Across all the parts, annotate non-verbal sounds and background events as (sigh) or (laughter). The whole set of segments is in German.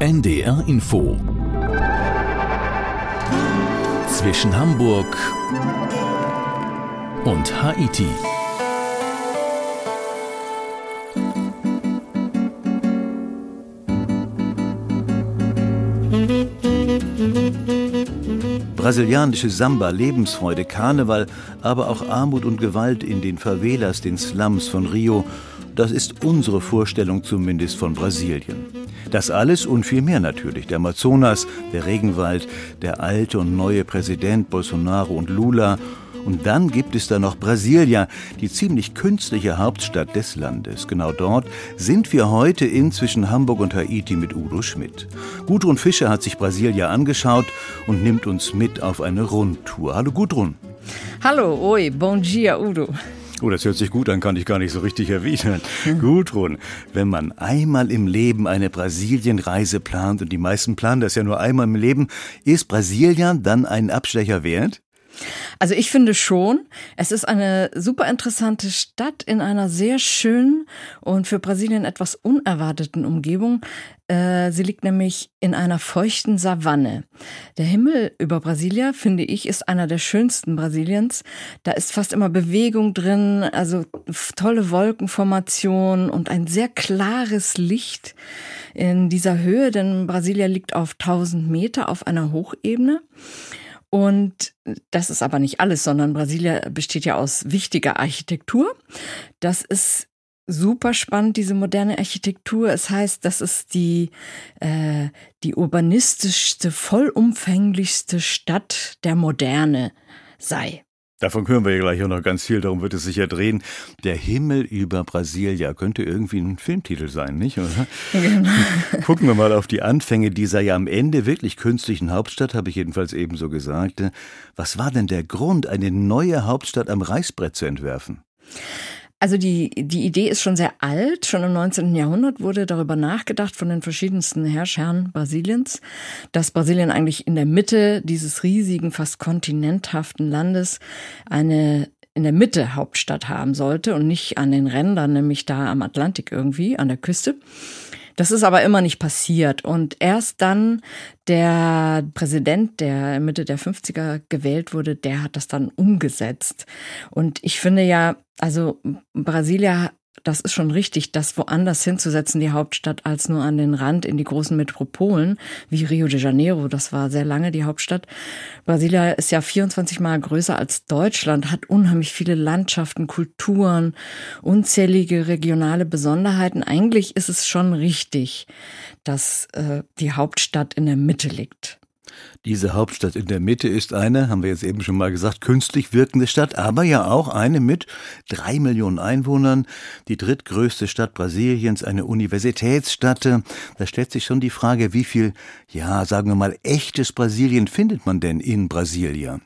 NDR Info zwischen Hamburg und Haiti. Brasilianische Samba, Lebensfreude, Karneval, aber auch Armut und Gewalt in den Favelas, den Slums von Rio, das ist unsere Vorstellung zumindest von Brasilien. Das alles und viel mehr natürlich. Der Amazonas, der Regenwald, der alte und neue Präsident Bolsonaro und Lula. Und dann gibt es da noch Brasilia, die ziemlich künstliche Hauptstadt des Landes. Genau dort sind wir heute in zwischen Hamburg und Haiti mit Udo Schmidt. Gudrun Fischer hat sich Brasilia angeschaut und nimmt uns mit auf eine Rundtour. Hallo Gudrun. Hallo, oi, bon dia, Udo. Oh, das hört sich gut an, kann ich gar nicht so richtig erwidern. Hm. Gudrun, wenn man einmal im Leben eine Brasilienreise plant, und die meisten planen das ja nur einmal im Leben, ist Brasilien dann einen Abstecher wert? Also ich finde schon, es ist eine super interessante Stadt in einer sehr schönen und für Brasilien etwas unerwarteten Umgebung. Äh, sie liegt nämlich in einer feuchten Savanne. Der Himmel über Brasilia, finde ich, ist einer der schönsten Brasiliens. Da ist fast immer Bewegung drin, also tolle Wolkenformation und ein sehr klares Licht in dieser Höhe, denn Brasilia liegt auf 1000 Meter auf einer Hochebene. Und das ist aber nicht alles, sondern Brasilia besteht ja aus wichtiger Architektur. Das ist super spannend, diese moderne Architektur. Es heißt, das ist die, äh, die urbanistischste, vollumfänglichste Stadt der Moderne sei. Davon hören wir ja gleich auch noch ganz viel, darum wird es sich ja drehen. Der Himmel über Brasilia könnte irgendwie ein Filmtitel sein, nicht? Oder? Genau. (laughs) Gucken wir mal auf die Anfänge dieser ja am Ende wirklich künstlichen Hauptstadt, habe ich jedenfalls ebenso gesagt. Was war denn der Grund, eine neue Hauptstadt am Reißbrett zu entwerfen? Also die, die Idee ist schon sehr alt. Schon im 19. Jahrhundert wurde darüber nachgedacht von den verschiedensten Herrschern Brasiliens, dass Brasilien eigentlich in der Mitte dieses riesigen, fast kontinenthaften Landes eine in der Mitte Hauptstadt haben sollte und nicht an den Rändern, nämlich da am Atlantik irgendwie, an der Küste. Das ist aber immer nicht passiert. Und erst dann der Präsident, der Mitte der 50er gewählt wurde, der hat das dann umgesetzt. Und ich finde ja, also Brasilia das ist schon richtig, das woanders hinzusetzen, die Hauptstadt, als nur an den Rand in die großen Metropolen, wie Rio de Janeiro, das war sehr lange die Hauptstadt. Brasilia ist ja 24 Mal größer als Deutschland, hat unheimlich viele Landschaften, Kulturen, unzählige regionale Besonderheiten. Eigentlich ist es schon richtig, dass äh, die Hauptstadt in der Mitte liegt. Diese Hauptstadt in der Mitte ist eine, haben wir jetzt eben schon mal gesagt, künstlich wirkende Stadt, aber ja auch eine mit drei Millionen Einwohnern, die drittgrößte Stadt Brasiliens, eine Universitätsstadt. Da stellt sich schon die Frage, wie viel, ja, sagen wir mal, echtes Brasilien findet man denn in Brasilia?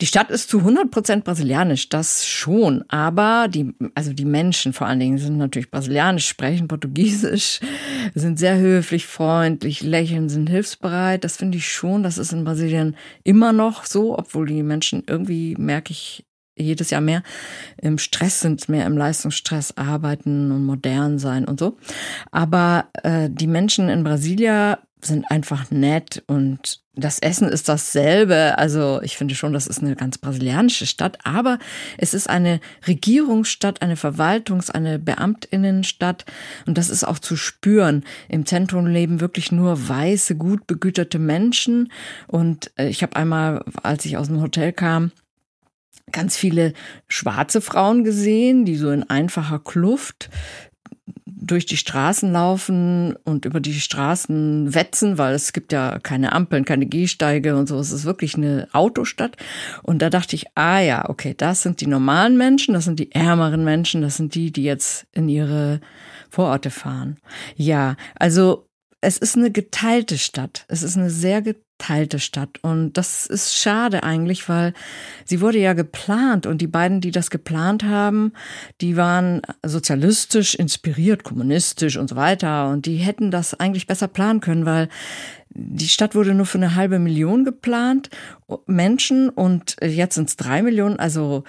Die Stadt ist zu 100 Prozent brasilianisch, das schon. Aber die, also die Menschen vor allen Dingen sind natürlich brasilianisch, sprechen Portugiesisch, sind sehr höflich, freundlich, lächeln, sind hilfsbereit. Das finde ich schon. Das ist in Brasilien immer noch so, obwohl die Menschen irgendwie, merke ich, jedes Jahr mehr im Stress sind, mehr im Leistungsstress arbeiten und modern sein und so. Aber äh, die Menschen in Brasilia sind einfach nett und das Essen ist dasselbe. Also ich finde schon, das ist eine ganz brasilianische Stadt, aber es ist eine Regierungsstadt, eine Verwaltungs-, eine Beamtinnenstadt und das ist auch zu spüren. Im Zentrum leben wirklich nur weiße, gut begüterte Menschen und äh, ich habe einmal, als ich aus dem Hotel kam, ganz viele schwarze Frauen gesehen, die so in einfacher Kluft durch die Straßen laufen und über die Straßen wetzen, weil es gibt ja keine Ampeln, keine Gehsteige und so. Es ist wirklich eine Autostadt. Und da dachte ich, ah ja, okay, das sind die normalen Menschen, das sind die ärmeren Menschen, das sind die, die jetzt in ihre Vororte fahren. Ja, also es ist eine geteilte Stadt. Es ist eine sehr geteilte Stadt. Und das ist schade eigentlich, weil sie wurde ja geplant und die beiden, die das geplant haben, die waren sozialistisch inspiriert, kommunistisch und so weiter. Und die hätten das eigentlich besser planen können, weil die Stadt wurde nur für eine halbe Million geplant, Menschen, und jetzt sind es drei Millionen. Also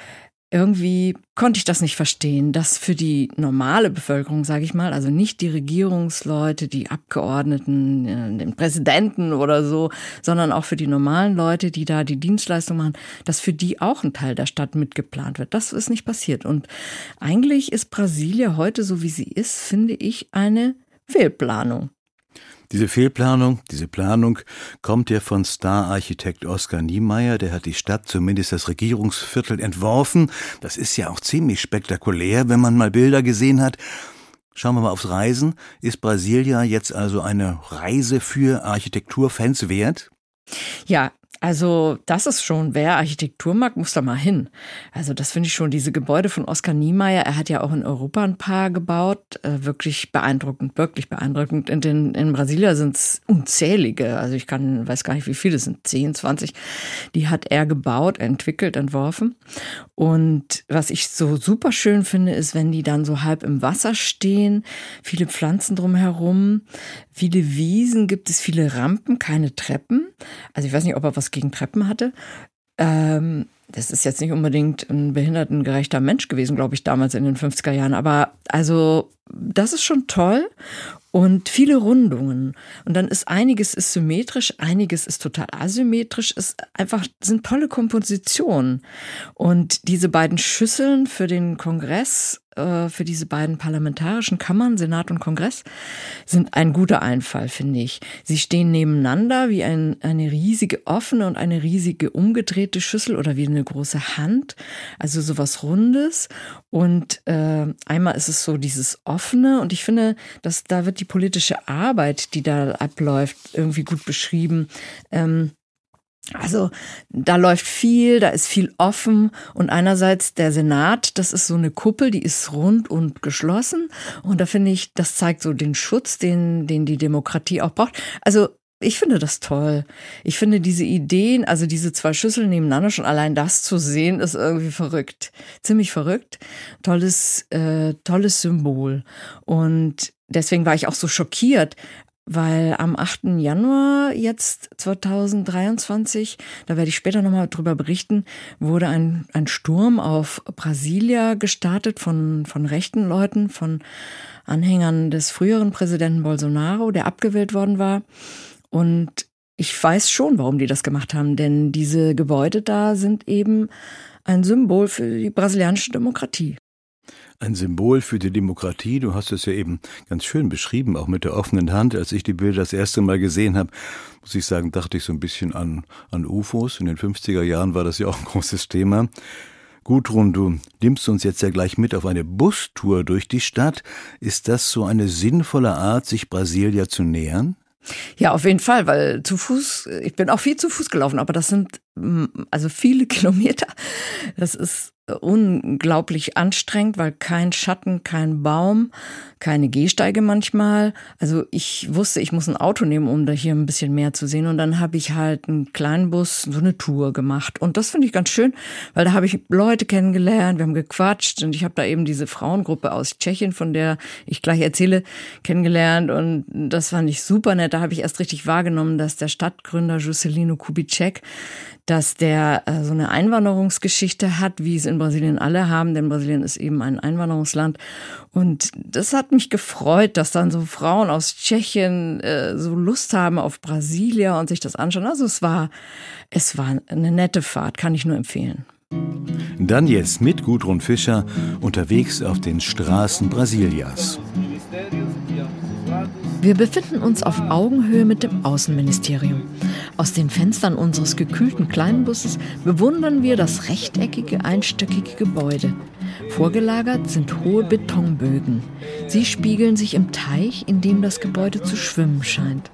irgendwie konnte ich das nicht verstehen, dass für die normale Bevölkerung, sage ich mal, also nicht die Regierungsleute, die Abgeordneten, äh, den Präsidenten oder so, sondern auch für die normalen Leute, die da die Dienstleistung machen, dass für die auch ein Teil der Stadt mitgeplant wird. Das ist nicht passiert. Und eigentlich ist Brasilia heute, so wie sie ist, finde ich, eine Fehlplanung. Diese Fehlplanung, diese Planung kommt ja von Star-Architekt Oskar Niemeyer. Der hat die Stadt, zumindest das Regierungsviertel, entworfen. Das ist ja auch ziemlich spektakulär, wenn man mal Bilder gesehen hat. Schauen wir mal aufs Reisen. Ist Brasilia jetzt also eine Reise für Architekturfans wert? Ja, also das ist schon, wer Architektur mag, muss da mal hin. Also das finde ich schon, diese Gebäude von Oskar Niemeyer, er hat ja auch in Europa ein paar gebaut, äh, wirklich beeindruckend, wirklich beeindruckend. In, den, in Brasilien sind es unzählige, also ich kann, weiß gar nicht wie viele, sind 10, 20, die hat er gebaut, entwickelt, entworfen. Und was ich so super schön finde, ist, wenn die dann so halb im Wasser stehen, viele Pflanzen drumherum, viele Wiesen, gibt es viele Rampen, keine Treppen. Also ich weiß nicht, ob er was gegen Treppen hatte. Ähm, das ist jetzt nicht unbedingt ein behindertengerechter Mensch gewesen, glaube ich, damals in den 50er Jahren. Aber also, das ist schon toll und viele Rundungen. Und dann ist einiges ist symmetrisch, einiges ist total asymmetrisch. Es einfach sind tolle Kompositionen. Und diese beiden Schüsseln für den Kongress äh, für diese beiden parlamentarischen Kammern, Senat und Kongress, sind ein guter Einfall, finde ich. Sie stehen nebeneinander wie ein, eine riesige offene und eine riesige umgedrehte Schüssel oder wie eine große Hand, also sowas Rundes. Und äh, einmal ist es so dieses offene und ich finde, dass da wird die politische Arbeit, die da abläuft, irgendwie gut beschrieben. Ähm, also da läuft viel, da ist viel offen und einerseits der Senat, das ist so eine Kuppel, die ist rund und geschlossen und da finde ich, das zeigt so den Schutz, den, den die Demokratie auch braucht. Also ich finde das toll. Ich finde diese Ideen, also diese zwei Schüsseln nebeneinander, schon allein das zu sehen, ist irgendwie verrückt. Ziemlich verrückt. Tolles, äh, tolles Symbol. Und deswegen war ich auch so schockiert, weil am 8. Januar jetzt 2023, da werde ich später nochmal drüber berichten, wurde ein, ein Sturm auf Brasilia gestartet von, von rechten Leuten, von Anhängern des früheren Präsidenten Bolsonaro, der abgewählt worden war. Und ich weiß schon, warum die das gemacht haben, denn diese Gebäude da sind eben ein Symbol für die brasilianische Demokratie ein Symbol für die Demokratie. Du hast es ja eben ganz schön beschrieben, auch mit der offenen Hand. Als ich die Bilder das erste Mal gesehen habe, muss ich sagen, dachte ich so ein bisschen an, an UFOs. In den 50er Jahren war das ja auch ein großes Thema. Gudrun, du nimmst uns jetzt ja gleich mit auf eine Bustour durch die Stadt. Ist das so eine sinnvolle Art, sich Brasilia zu nähern? Ja, auf jeden Fall, weil zu Fuß, ich bin auch viel zu Fuß gelaufen, aber das sind also viele (laughs) Kilometer. Das ist unglaublich anstrengend, weil kein Schatten, kein Baum, keine Gehsteige manchmal. Also ich wusste, ich muss ein Auto nehmen, um da hier ein bisschen mehr zu sehen. Und dann habe ich halt einen kleinen Bus, so eine Tour gemacht. Und das finde ich ganz schön, weil da habe ich Leute kennengelernt, wir haben gequatscht und ich habe da eben diese Frauengruppe aus Tschechien, von der ich gleich erzähle, kennengelernt. Und das fand ich super nett. Da habe ich erst richtig wahrgenommen, dass der Stadtgründer Juscelino Kubitschek, dass der äh, so eine Einwanderungsgeschichte hat, wie es in Brasilien alle haben, denn Brasilien ist eben ein Einwanderungsland. Und das hat mich gefreut, dass dann so Frauen aus Tschechien äh, so Lust haben auf Brasilia und sich das anschauen. Also es war, es war eine nette Fahrt, kann ich nur empfehlen. Dann jetzt mit Gudrun Fischer unterwegs auf den Straßen Brasilias. Wir befinden uns auf Augenhöhe mit dem Außenministerium. Aus den Fenstern unseres gekühlten Kleinbusses bewundern wir das rechteckige, einstöckige Gebäude. Vorgelagert sind hohe Betonbögen. Sie spiegeln sich im Teich, in dem das Gebäude zu schwimmen scheint.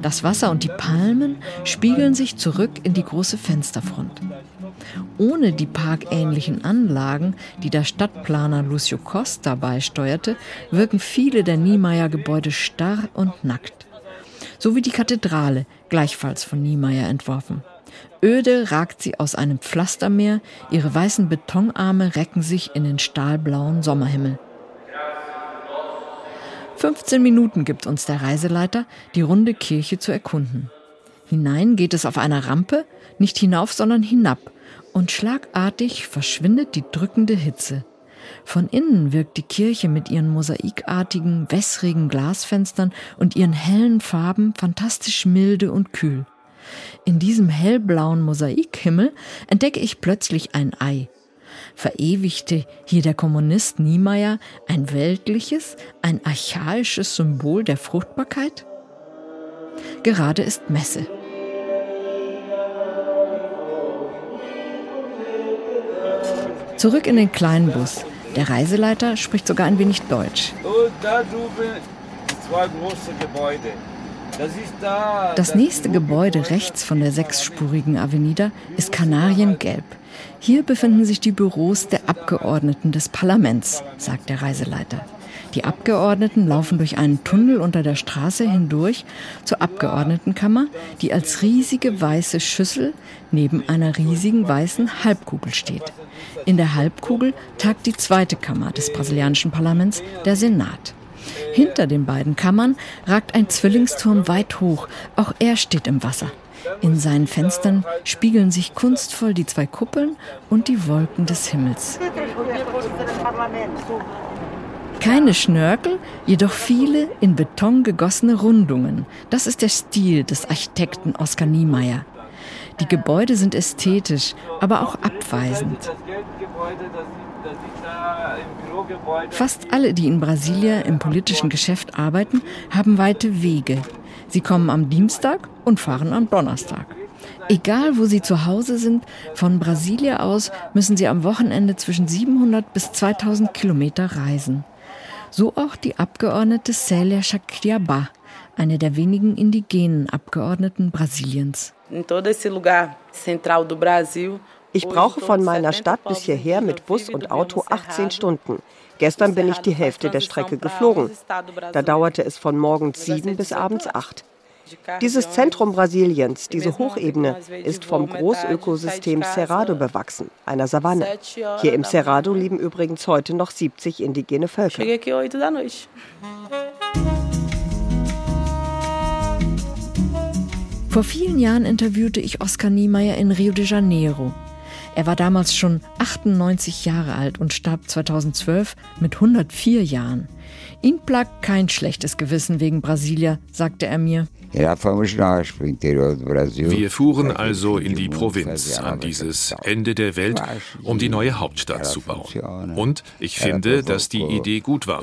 Das Wasser und die Palmen spiegeln sich zurück in die große Fensterfront. Ohne die parkähnlichen Anlagen, die der Stadtplaner Lucio Costa beisteuerte, wirken viele der Niemeyer-Gebäude starr und nackt. So wie die Kathedrale, gleichfalls von Niemeyer entworfen. Öde ragt sie aus einem Pflastermeer, ihre weißen Betonarme recken sich in den stahlblauen Sommerhimmel. 15 Minuten gibt uns der Reiseleiter, die runde Kirche zu erkunden. Hinein geht es auf einer Rampe, nicht hinauf, sondern hinab. Und schlagartig verschwindet die drückende Hitze. Von innen wirkt die Kirche mit ihren mosaikartigen, wässrigen Glasfenstern und ihren hellen Farben fantastisch milde und kühl. In diesem hellblauen Mosaikhimmel entdecke ich plötzlich ein Ei. Verewigte hier der Kommunist Niemeyer ein weltliches, ein archaisches Symbol der Fruchtbarkeit? Gerade ist Messe. Zurück in den kleinen Bus. Der Reiseleiter spricht sogar ein wenig Deutsch. Und da drüben zwei große Gebäude. Das, da, das nächste Gebäude rechts von der sechsspurigen Avenida ist kanariengelb. Hier befinden sich die Büros der Abgeordneten des Parlaments, sagt der Reiseleiter. Die Abgeordneten laufen durch einen Tunnel unter der Straße hindurch zur Abgeordnetenkammer, die als riesige weiße Schüssel neben einer riesigen weißen Halbkugel steht. In der Halbkugel tagt die zweite Kammer des brasilianischen Parlaments, der Senat. Hinter den beiden Kammern ragt ein Zwillingsturm weit hoch. Auch er steht im Wasser. In seinen Fenstern spiegeln sich kunstvoll die zwei Kuppeln und die Wolken des Himmels. Keine Schnörkel, jedoch viele in Beton gegossene Rundungen. Das ist der Stil des Architekten Oskar Niemeyer. Die Gebäude sind ästhetisch, aber auch abweisend. Fast alle, die in Brasilia im politischen Geschäft arbeiten, haben weite Wege. Sie kommen am Dienstag und fahren am Donnerstag. Egal, wo sie zu Hause sind, von Brasilia aus müssen sie am Wochenende zwischen 700 bis 2000 Kilometer reisen. So auch die Abgeordnete Célia Chacriabá, eine der wenigen indigenen Abgeordneten Brasiliens. Ich brauche von meiner Stadt bis hierher mit Bus und Auto 18 Stunden. Gestern bin ich die Hälfte der Strecke geflogen. Da dauerte es von morgens 7 bis abends 8. Dieses Zentrum Brasiliens, diese Hochebene, ist vom Großökosystem Cerrado bewachsen, einer Savanne. Hier im Cerrado leben übrigens heute noch 70 indigene Völker. Vor vielen Jahren interviewte ich Oskar Niemeyer in Rio de Janeiro. Er war damals schon 98 Jahre alt und starb 2012 mit 104 Jahren. Ihn plagt kein schlechtes Gewissen wegen Brasilia, sagte er mir. Wir fuhren also in die Provinz, an dieses Ende der Welt, um die neue Hauptstadt zu bauen. Und ich finde, dass die Idee gut war.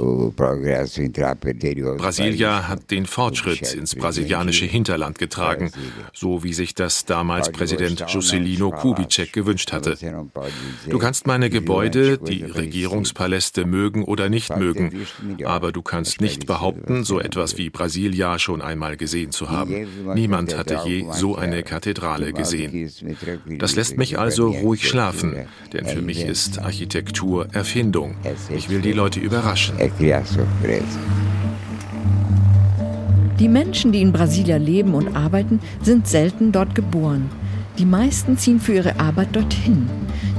Brasilia hat den Fortschritt ins brasilianische Hinterland getragen, so wie sich das damals Präsident Juscelino Kubitschek gewünscht hatte. Du kannst meine Gebäude, die Regierungspaläste mögen oder nicht mögen, aber du kannst nicht behaupten, so etwas wie Brasilia schon einmal gesehen zu haben. Niemand hatte je so eine Kathedrale gesehen. Das lässt mich also ruhig schlafen, denn für mich ist Architektur Erfindung. Ich will die Leute überraschen. Die Menschen, die in Brasilia leben und arbeiten, sind selten dort geboren. Die meisten ziehen für ihre Arbeit dorthin.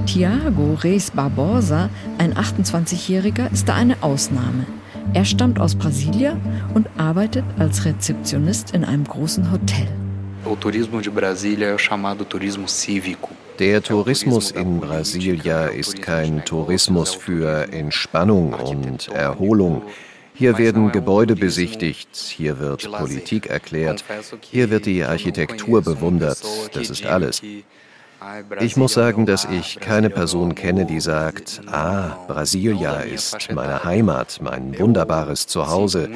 Tiago Reis Barbosa, ein 28-Jähriger, ist da eine Ausnahme. Er stammt aus Brasilia und arbeitet als Rezeptionist in einem großen Hotel. Der Tourismus in Brasilia ist kein Tourismus für Entspannung und Erholung. Hier werden Gebäude besichtigt, hier wird Politik erklärt, hier wird die Architektur bewundert, das ist alles. Ich muss sagen, dass ich keine Person kenne, die sagt, ah, Brasilia ist meine Heimat, mein wunderbares Zuhause.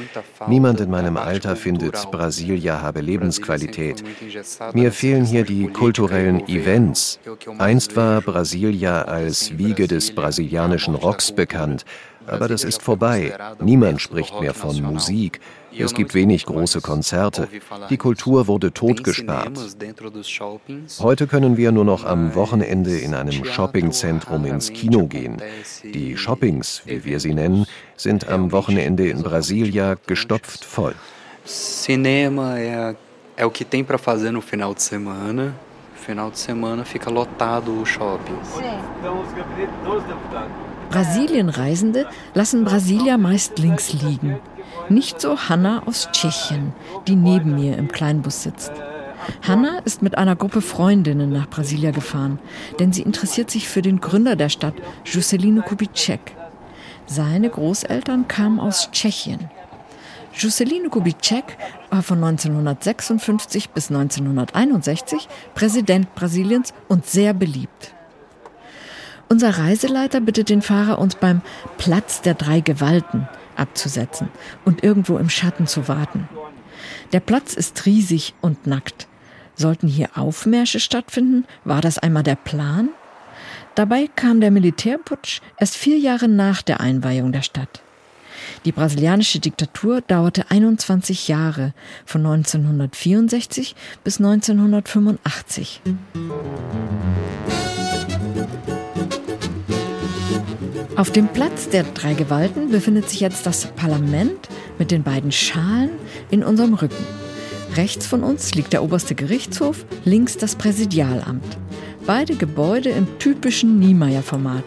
Niemand in meinem Alter findet, Brasilia habe Lebensqualität. Mir fehlen hier die kulturellen Events. Einst war Brasilia als Wiege des brasilianischen Rocks bekannt. Aber das ist vorbei. Niemand spricht mehr von Musik. Es gibt wenig große Konzerte. Die Kultur wurde totgespart. Heute können wir nur noch am Wochenende in einem Shoppingzentrum ins Kino gehen. Die Shoppings, wie wir sie nennen, sind am Wochenende in Brasilia gestopft voll. Cinema é, o que tem para fazer no final de semana. Final de semana fica lotado o shopping. Brasilienreisende lassen Brasilia meist links liegen. Nicht so Hanna aus Tschechien, die neben mir im Kleinbus sitzt. Hanna ist mit einer Gruppe Freundinnen nach Brasilia gefahren, denn sie interessiert sich für den Gründer der Stadt, Juscelino Kubitschek. Seine Großeltern kamen aus Tschechien. Juscelino Kubitschek war von 1956 bis 1961 Präsident Brasiliens und sehr beliebt. Unser Reiseleiter bittet den Fahrer, uns beim Platz der drei Gewalten abzusetzen und irgendwo im Schatten zu warten. Der Platz ist riesig und nackt. Sollten hier Aufmärsche stattfinden? War das einmal der Plan? Dabei kam der Militärputsch erst vier Jahre nach der Einweihung der Stadt. Die brasilianische Diktatur dauerte 21 Jahre, von 1964 bis 1985. Auf dem Platz der drei Gewalten befindet sich jetzt das Parlament mit den beiden Schalen in unserem Rücken. Rechts von uns liegt der oberste Gerichtshof, links das Präsidialamt. Beide Gebäude im typischen Niemeyer-Format.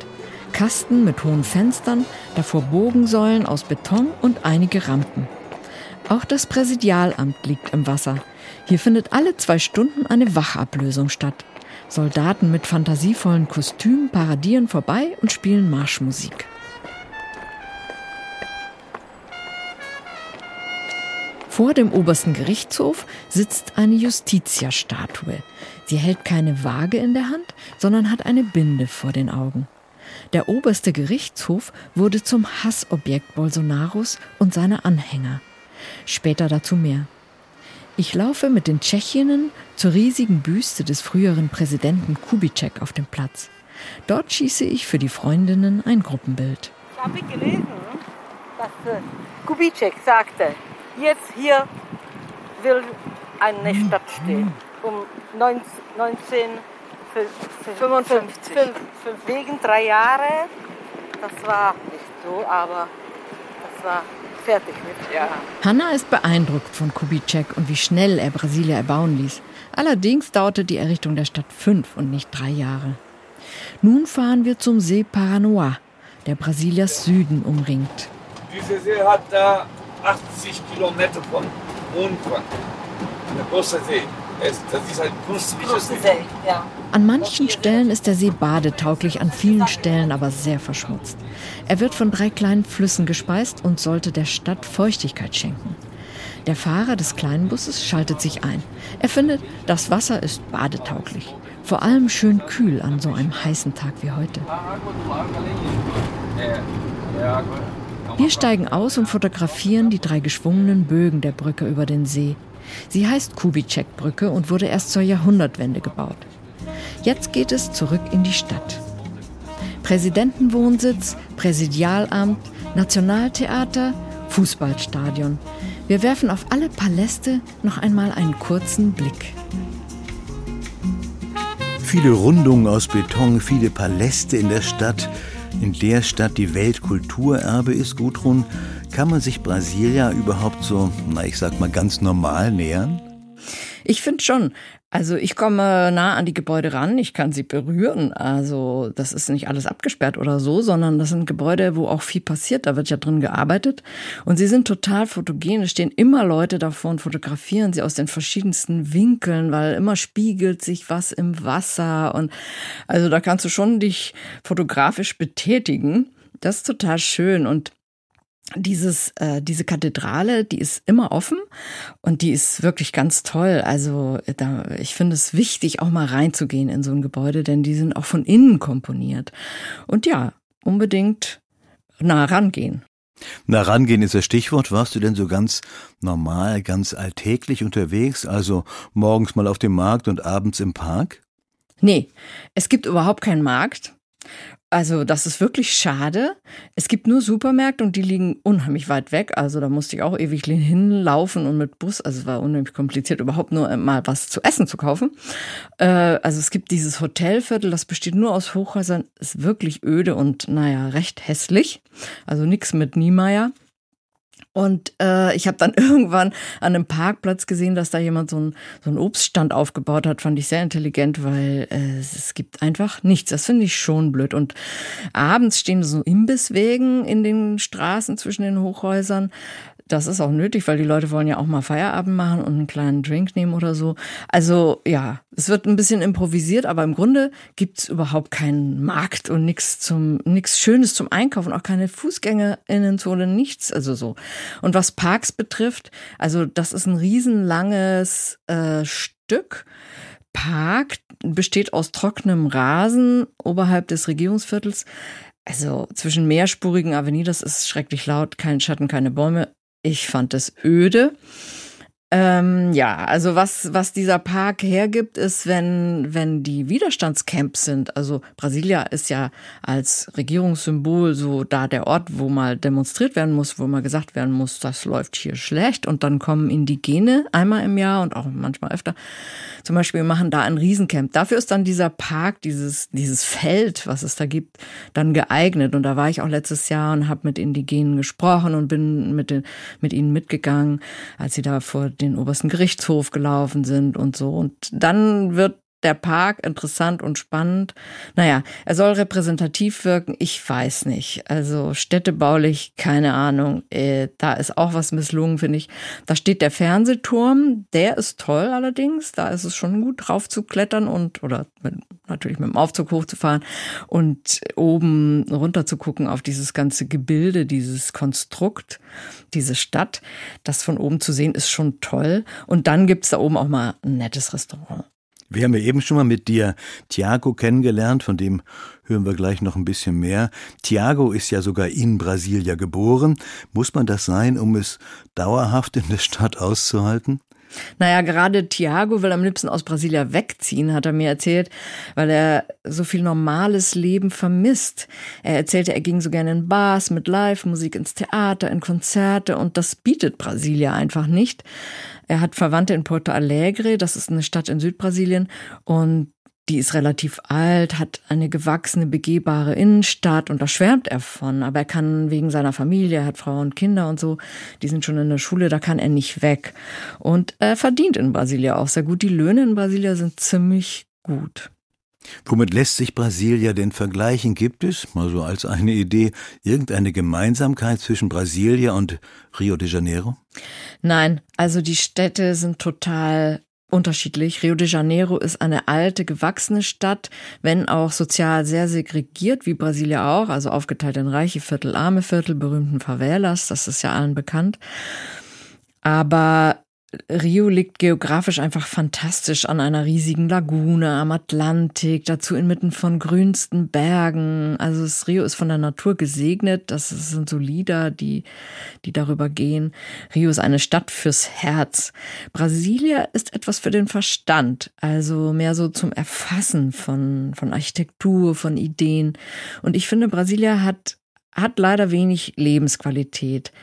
Kasten mit hohen Fenstern, davor Bogensäulen aus Beton und einige Rampen. Auch das Präsidialamt liegt im Wasser. Hier findet alle zwei Stunden eine Wachablösung statt. Soldaten mit fantasievollen Kostümen paradieren vorbei und spielen Marschmusik. Vor dem obersten Gerichtshof sitzt eine Justitia-Statue. Sie hält keine Waage in der Hand, sondern hat eine Binde vor den Augen. Der oberste Gerichtshof wurde zum Hassobjekt Bolsonaros und seiner Anhänger. Später dazu mehr. Ich laufe mit den Tschechinnen zur riesigen Büste des früheren Präsidenten Kubitschek auf dem Platz. Dort schieße ich für die Freundinnen ein Gruppenbild. Ich habe gelesen, dass äh, Kubitschek sagte, jetzt hier will eine Stadt stehen. Um 1955. Wegen drei Jahre. Das war nicht so, aber das war fertig mit. Ja. Hanna ist beeindruckt von Kubitschek und wie schnell er Brasilia erbauen ließ. Allerdings dauerte die Errichtung der Stadt fünf und nicht drei Jahre. Nun fahren wir zum See Paranoá, der Brasilias Süden umringt. Dieser See hat da 80 Kilometer von Umfang. Ein großer See. Das ist ein künstlicher See. Ja. An manchen Stellen ist der See badetauglich, an vielen Stellen aber sehr verschmutzt. Er wird von drei kleinen Flüssen gespeist und sollte der Stadt Feuchtigkeit schenken. Der Fahrer des kleinen Busses schaltet sich ein. Er findet, das Wasser ist badetauglich. Vor allem schön kühl an so einem heißen Tag wie heute. Wir steigen aus und fotografieren die drei geschwungenen Bögen der Brücke über den See. Sie heißt Kubitschek-Brücke und wurde erst zur Jahrhundertwende gebaut. Jetzt geht es zurück in die Stadt. Präsidentenwohnsitz, Präsidialamt, Nationaltheater, Fußballstadion. Wir werfen auf alle Paläste noch einmal einen kurzen Blick. Viele Rundungen aus Beton, viele Paläste in der Stadt. In der Stadt, die Weltkulturerbe ist, Gudrun, kann man sich Brasilia überhaupt so, na ich sag mal, ganz normal nähern? Ich finde schon. Also ich komme nah an die Gebäude ran, ich kann sie berühren. Also das ist nicht alles abgesperrt oder so, sondern das sind Gebäude, wo auch viel passiert. Da wird ja drin gearbeitet. Und sie sind total fotogen. Es stehen immer Leute davor und fotografieren sie aus den verschiedensten Winkeln, weil immer spiegelt sich was im Wasser. Und also da kannst du schon dich fotografisch betätigen. Das ist total schön. Und dieses, äh, diese Kathedrale, die ist immer offen und die ist wirklich ganz toll. Also da, ich finde es wichtig, auch mal reinzugehen in so ein Gebäude, denn die sind auch von innen komponiert. Und ja, unbedingt nah rangehen. Na, rangehen ist das Stichwort. Warst du denn so ganz normal, ganz alltäglich unterwegs? Also morgens mal auf dem Markt und abends im Park? Nee, es gibt überhaupt keinen Markt. Also das ist wirklich schade. Es gibt nur Supermärkte und die liegen unheimlich weit weg. Also da musste ich auch ewig hinlaufen und mit Bus. Also es war unheimlich kompliziert, überhaupt nur mal was zu essen zu kaufen. Äh, also es gibt dieses Hotelviertel, das besteht nur aus Hochhäusern, ist wirklich öde und naja, recht hässlich. Also nichts mit Niemeyer. Und äh, ich habe dann (laughs) irgendwann an einem Parkplatz gesehen, dass da jemand so, ein, so einen Obststand aufgebaut hat. Fand ich sehr intelligent, weil äh, es gibt einfach nichts. Das finde ich schon blöd. Und abends stehen so Imbisswegen in den Straßen zwischen den Hochhäusern. Das ist auch nötig, weil die Leute wollen ja auch mal Feierabend machen und einen kleinen Drink nehmen oder so. Also ja, es wird ein bisschen improvisiert, aber im Grunde gibt's überhaupt keinen Markt und nichts zum nichts Schönes zum Einkaufen, auch keine Fußgängerinnenzone, nichts, also so. Und was Parks betrifft, also das ist ein riesenlanges äh, Stück. Park besteht aus trockenem Rasen oberhalb des Regierungsviertels. Also zwischen mehrspurigen Avenue, das ist schrecklich laut, kein Schatten, keine Bäume. Ich fand es öde. Ähm, ja, also was, was dieser Park hergibt, ist, wenn, wenn die Widerstandscamps sind. Also Brasilia ist ja als Regierungssymbol so da der Ort, wo mal demonstriert werden muss, wo mal gesagt werden muss, das läuft hier schlecht. Und dann kommen Indigene einmal im Jahr und auch manchmal öfter. Zum Beispiel machen da ein Riesencamp. Dafür ist dann dieser Park, dieses, dieses Feld, was es da gibt, dann geeignet. Und da war ich auch letztes Jahr und habe mit Indigenen gesprochen und bin mit, den, mit ihnen mitgegangen, als sie da vor den obersten Gerichtshof gelaufen sind und so. Und dann wird der Park interessant und spannend. Naja, er soll repräsentativ wirken, ich weiß nicht. Also städtebaulich, keine Ahnung. Äh, da ist auch was misslungen, finde ich. Da steht der Fernsehturm, der ist toll allerdings. Da ist es schon gut drauf zu klettern und oder mit, natürlich mit dem Aufzug hochzufahren und oben runter zu gucken auf dieses ganze Gebilde, dieses Konstrukt, diese Stadt. Das von oben zu sehen ist schon toll. Und dann gibt's da oben auch mal ein nettes Restaurant. Wir haben ja eben schon mal mit dir Tiago kennengelernt, von dem hören wir gleich noch ein bisschen mehr. Tiago ist ja sogar in Brasilia geboren. Muss man das sein, um es dauerhaft in der Stadt auszuhalten? Naja, gerade Tiago will am liebsten aus Brasilia wegziehen, hat er mir erzählt, weil er so viel normales Leben vermisst. Er erzählte, er ging so gerne in Bars mit Live-Musik ins Theater, in Konzerte und das bietet Brasilia einfach nicht. Er hat Verwandte in Porto Alegre, das ist eine Stadt in Südbrasilien und die ist relativ alt, hat eine gewachsene, begehbare Innenstadt und da schwärmt er von. Aber er kann wegen seiner Familie, er hat Frau und Kinder und so, die sind schon in der Schule, da kann er nicht weg. Und er verdient in Brasilia auch sehr gut. Die Löhne in Brasilia sind ziemlich gut. Womit lässt sich Brasilia denn vergleichen? Gibt es, mal so als eine Idee, irgendeine Gemeinsamkeit zwischen Brasilia und Rio de Janeiro? Nein, also die Städte sind total unterschiedlich. Rio de Janeiro ist eine alte, gewachsene Stadt, wenn auch sozial sehr segregiert, wie Brasilia auch, also aufgeteilt in reiche Viertel, arme Viertel, berühmten Favelas, das ist ja allen bekannt. Aber Rio liegt geografisch einfach fantastisch an einer riesigen Lagune am Atlantik, dazu inmitten von grünsten Bergen. Also das Rio ist von der Natur gesegnet. Das sind so Lieder, die, die darüber gehen. Rio ist eine Stadt fürs Herz. Brasilia ist etwas für den Verstand, also mehr so zum Erfassen von, von Architektur, von Ideen. Und ich finde, Brasilia hat hat leider wenig Lebensqualität.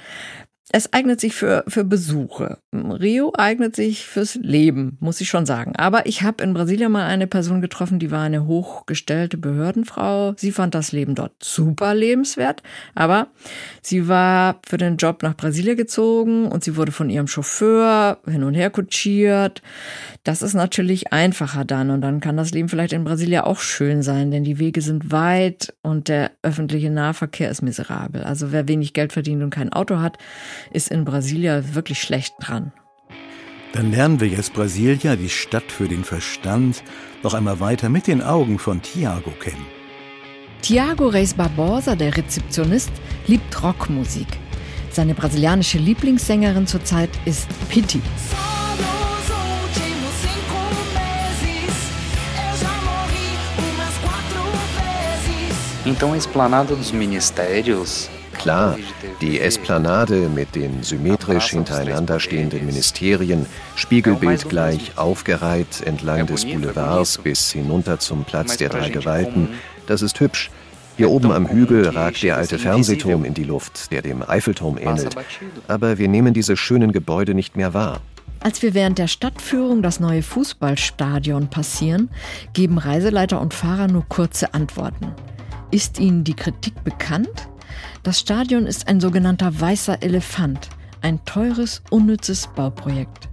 Es eignet sich für, für Besuche. Rio eignet sich fürs Leben, muss ich schon sagen. Aber ich habe in Brasilien mal eine Person getroffen, die war eine hochgestellte Behördenfrau. Sie fand das Leben dort super lebenswert, aber sie war für den Job nach Brasilien gezogen und sie wurde von ihrem Chauffeur hin und her kutschiert. Das ist natürlich einfacher dann und dann kann das Leben vielleicht in Brasilien auch schön sein, denn die Wege sind weit und der öffentliche Nahverkehr ist miserabel. Also wer wenig Geld verdient und kein Auto hat, ist in Brasilia wirklich schlecht dran. Dann lernen wir jetzt Brasilia, die Stadt für den Verstand, noch einmal weiter mit den Augen von Tiago kennen. Tiago Reis Barbosa, der Rezeptionist, liebt Rockmusik. Seine brasilianische Lieblingssängerin zurzeit ist Pitti. Então a esplanada dos ministérios Klar, die Esplanade mit den symmetrisch hintereinander stehenden Ministerien, spiegelbildgleich aufgereiht entlang des Boulevards bis hinunter zum Platz der drei Gewalten, das ist hübsch. Hier oben am Hügel ragt der alte Fernsehturm in die Luft, der dem Eiffelturm ähnelt. Aber wir nehmen diese schönen Gebäude nicht mehr wahr. Als wir während der Stadtführung das neue Fußballstadion passieren, geben Reiseleiter und Fahrer nur kurze Antworten. Ist Ihnen die Kritik bekannt? Das Stadion ist ein sogenannter weißer Elefant, ein teures, unnützes Bauprojekt.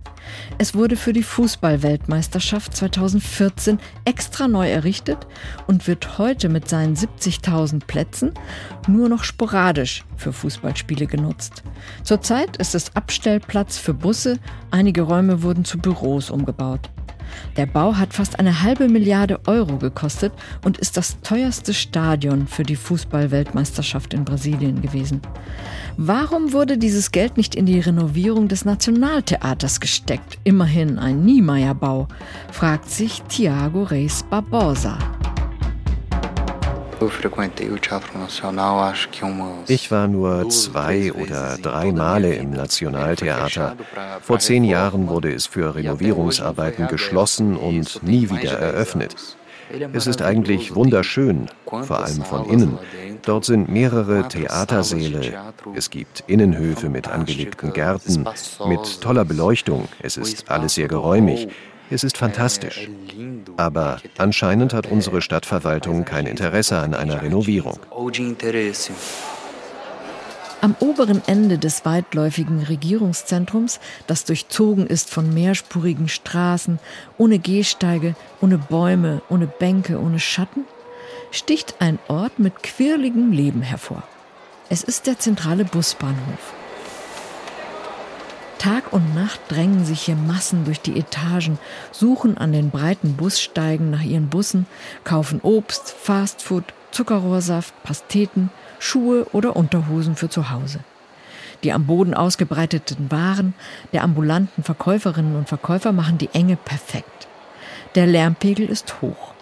Es wurde für die Fußballweltmeisterschaft 2014 extra neu errichtet und wird heute mit seinen 70.000 Plätzen nur noch sporadisch für Fußballspiele genutzt. Zurzeit ist es Abstellplatz für Busse, einige Räume wurden zu Büros umgebaut. Der Bau hat fast eine halbe Milliarde Euro gekostet und ist das teuerste Stadion für die Fußballweltmeisterschaft in Brasilien gewesen. Warum wurde dieses Geld nicht in die Renovierung des Nationaltheaters gesteckt? Immerhin ein Niemeyer-Bau, fragt sich Tiago Reis Barbosa. Ich war nur zwei oder drei Male im Nationaltheater. Vor zehn Jahren wurde es für Renovierungsarbeiten geschlossen und nie wieder eröffnet. Es ist eigentlich wunderschön, vor allem von innen. Dort sind mehrere Theatersäle. Es gibt Innenhöfe mit angelegten Gärten, mit toller Beleuchtung. Es ist alles sehr geräumig. Es ist fantastisch. Aber anscheinend hat unsere Stadtverwaltung kein Interesse an einer Renovierung. Am oberen Ende des weitläufigen Regierungszentrums, das durchzogen ist von mehrspurigen Straßen, ohne Gehsteige, ohne Bäume, ohne Bänke, ohne Schatten, sticht ein Ort mit quirligem Leben hervor. Es ist der zentrale Busbahnhof. Tag und Nacht drängen sich hier Massen durch die Etagen, suchen an den breiten Bussteigen nach ihren Bussen, kaufen Obst, Fastfood, Zuckerrohrsaft, Pasteten, Schuhe oder Unterhosen für zu Hause. Die am Boden ausgebreiteten Waren der ambulanten Verkäuferinnen und Verkäufer machen die Enge perfekt. Der Lärmpegel ist hoch.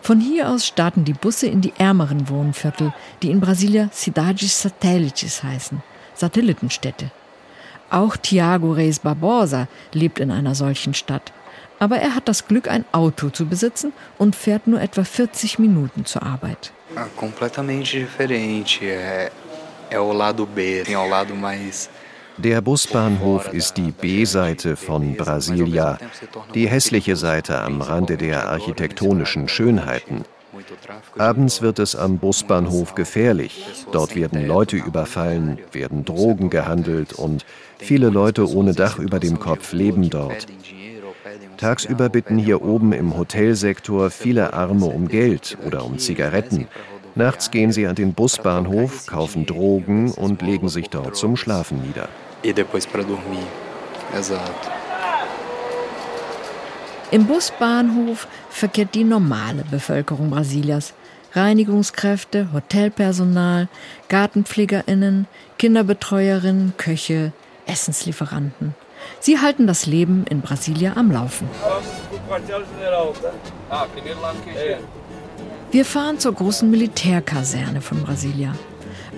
Von hier aus starten die Busse in die ärmeren Wohnviertel, die in Brasilia Cidades Satélites heißen, Satellitenstädte. Auch Tiago Reis Barbosa lebt in einer solchen Stadt. Aber er hat das Glück, ein Auto zu besitzen und fährt nur etwa 40 Minuten zur Arbeit. Ah, completamente diferente. É, é o lado B, é o lado mais der Busbahnhof ist die B-Seite von Brasilia, die hässliche Seite am Rande der architektonischen Schönheiten. Abends wird es am Busbahnhof gefährlich. Dort werden Leute überfallen, werden Drogen gehandelt und viele Leute ohne Dach über dem Kopf leben dort. Tagsüber bitten hier oben im Hotelsektor viele Arme um Geld oder um Zigaretten. Nachts gehen sie an den Busbahnhof, kaufen Drogen und legen sich dort zum Schlafen nieder. E dormir. Exato. Im Busbahnhof verkehrt die normale Bevölkerung Brasilias. Reinigungskräfte, Hotelpersonal, Gartenpflegerinnen, Kinderbetreuerinnen, Köche, Essenslieferanten. Sie halten das Leben in Brasilia am Laufen. Wir fahren zur großen Militärkaserne von Brasilia.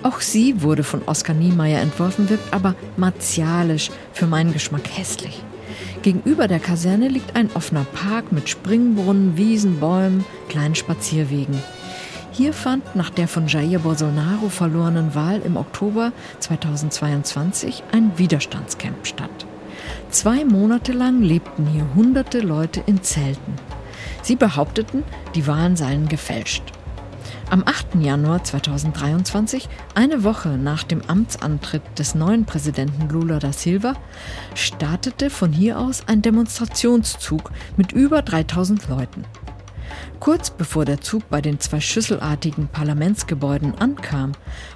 Auch sie wurde von Oskar Niemeyer entworfen, wirkt aber martialisch, für meinen Geschmack hässlich. Gegenüber der Kaserne liegt ein offener Park mit Springbrunnen, Wiesen, Bäumen, kleinen Spazierwegen. Hier fand nach der von Jair Bolsonaro verlorenen Wahl im Oktober 2022 ein Widerstandscamp statt. Zwei Monate lang lebten hier hunderte Leute in Zelten. Sie behaupteten, die Wahlen seien gefälscht. Am 8. Januar 2023, eine Woche nach dem Amtsantritt des neuen Präsidenten Lula da Silva, startete von hier aus ein Demonstrationszug mit über 3000 Leuten. Kurz bevor der Zug bei den zwei schüsselartigen Parlamentsgebäuden ankam,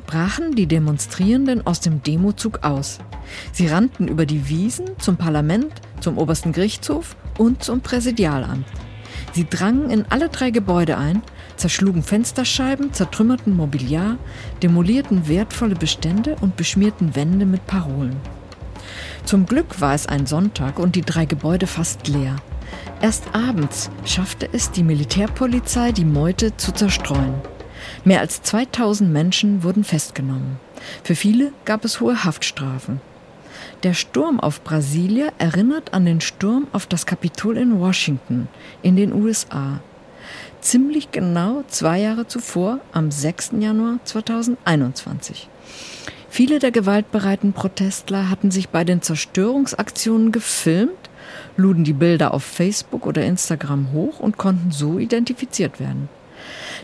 brachen die Demonstrierenden aus dem Demozug aus. Sie rannten über die Wiesen zum Parlament, zum obersten Gerichtshof und zum Präsidialamt. Sie drangen in alle drei Gebäude ein zerschlugen Fensterscheiben, zertrümmerten Mobiliar, demolierten wertvolle Bestände und beschmierten Wände mit Parolen. Zum Glück war es ein Sonntag und die drei Gebäude fast leer. Erst abends schaffte es die Militärpolizei, die Meute zu zerstreuen. Mehr als 2000 Menschen wurden festgenommen. Für viele gab es hohe Haftstrafen. Der Sturm auf Brasilia erinnert an den Sturm auf das Kapitol in Washington in den USA ziemlich genau zwei Jahre zuvor, am 6. Januar 2021. Viele der gewaltbereiten Protestler hatten sich bei den Zerstörungsaktionen gefilmt, luden die Bilder auf Facebook oder Instagram hoch und konnten so identifiziert werden.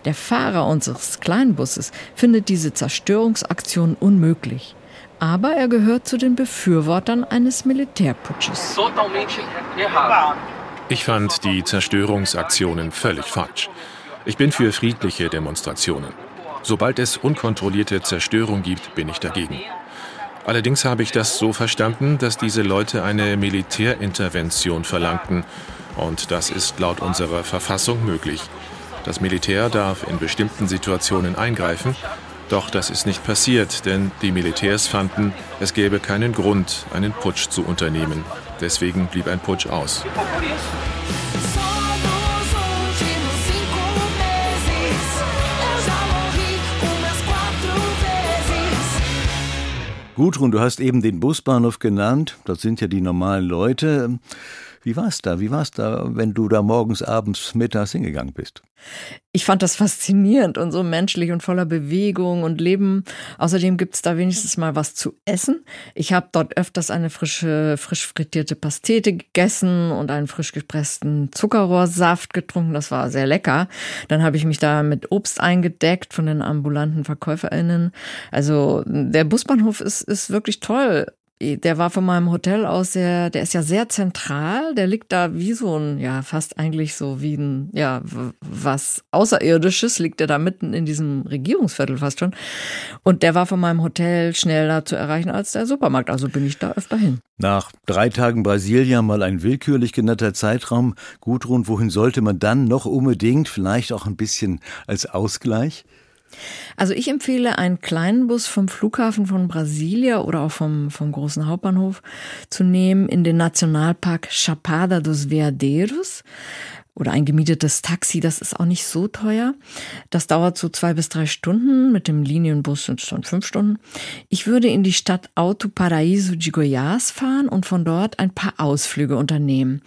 Der Fahrer unseres Kleinbusses findet diese Zerstörungsaktion unmöglich. Aber er gehört zu den Befürwortern eines Militärputsches. Ich fand die Zerstörungsaktionen völlig falsch. Ich bin für friedliche Demonstrationen. Sobald es unkontrollierte Zerstörung gibt, bin ich dagegen. Allerdings habe ich das so verstanden, dass diese Leute eine Militärintervention verlangten. Und das ist laut unserer Verfassung möglich. Das Militär darf in bestimmten Situationen eingreifen, doch das ist nicht passiert, denn die Militärs fanden, es gäbe keinen Grund, einen Putsch zu unternehmen. Deswegen blieb ein Putsch aus. Gudrun, du hast eben den Busbahnhof genannt. Das sind ja die normalen Leute. Wie war es da? Wie war da, wenn du da morgens, abends, mittags hingegangen bist? Ich fand das faszinierend und so menschlich und voller Bewegung und Leben. Außerdem gibt es da wenigstens mal was zu essen. Ich habe dort öfters eine frische, frisch frittierte Pastete gegessen und einen frisch gepressten Zuckerrohrsaft getrunken. Das war sehr lecker. Dann habe ich mich da mit Obst eingedeckt von den ambulanten VerkäuferInnen. Also der Busbahnhof ist, ist wirklich toll der war von meinem Hotel aus sehr, der ist ja sehr zentral, der liegt da wie so ein, ja, fast eigentlich so wie ein, ja, was Außerirdisches, liegt er da mitten in diesem Regierungsviertel fast schon. Und der war von meinem Hotel schneller zu erreichen als der Supermarkt, also bin ich da öfter hin. Nach drei Tagen Brasilia mal ein willkürlich genannter Zeitraum. Gudrun, wohin sollte man dann noch unbedingt, vielleicht auch ein bisschen als Ausgleich? Also ich empfehle einen kleinen Bus vom Flughafen von Brasilia oder auch vom, vom großen Hauptbahnhof zu nehmen in den Nationalpark Chapada dos Veadeiros oder ein gemietetes Taxi, das ist auch nicht so teuer. Das dauert so zwei bis drei Stunden. Mit dem Linienbus sind es dann fünf Stunden. Ich würde in die Stadt Auto Paraíso de Goiás fahren und von dort ein paar Ausflüge unternehmen.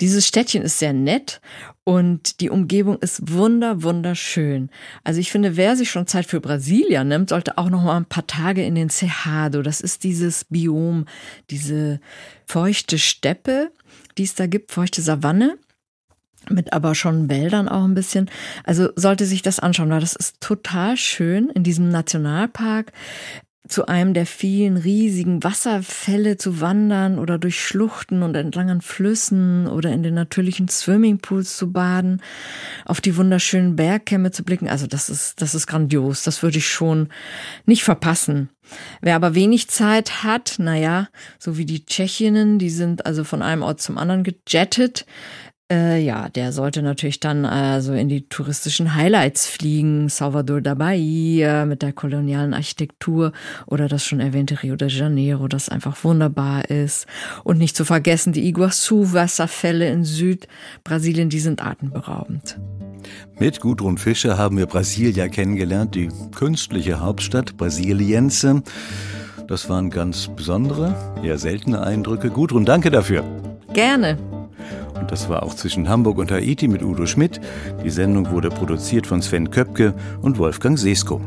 Dieses Städtchen ist sehr nett und die Umgebung ist wunder, wunderschön. Also ich finde, wer sich schon Zeit für Brasilia nimmt, sollte auch noch mal ein paar Tage in den Cerrado. Das ist dieses Biom, diese feuchte Steppe, die es da gibt, feuchte Savanne mit aber schon Wäldern auch ein bisschen. Also sollte sich das anschauen, weil das ist total schön in diesem Nationalpark zu einem der vielen riesigen Wasserfälle zu wandern oder durch Schluchten und entlang an Flüssen oder in den natürlichen Swimmingpools zu baden, auf die wunderschönen Bergkämme zu blicken. Also das ist, das ist grandios. Das würde ich schon nicht verpassen. Wer aber wenig Zeit hat, naja, so wie die Tschechinnen, die sind also von einem Ort zum anderen gejettet, äh, ja, der sollte natürlich dann äh, so in die touristischen Highlights fliegen. Salvador da Bahia mit der kolonialen Architektur oder das schon erwähnte Rio de Janeiro, das einfach wunderbar ist. Und nicht zu vergessen die Iguazu-Wasserfälle in Südbrasilien, die sind atemberaubend. Mit Gudrun Fischer haben wir Brasilia kennengelernt, die künstliche Hauptstadt Brasiliense. Das waren ganz besondere, eher seltene Eindrücke. Gudrun, danke dafür. Gerne. Und das war auch zwischen Hamburg und Haiti mit Udo Schmidt. Die Sendung wurde produziert von Sven Köpke und Wolfgang Sesko.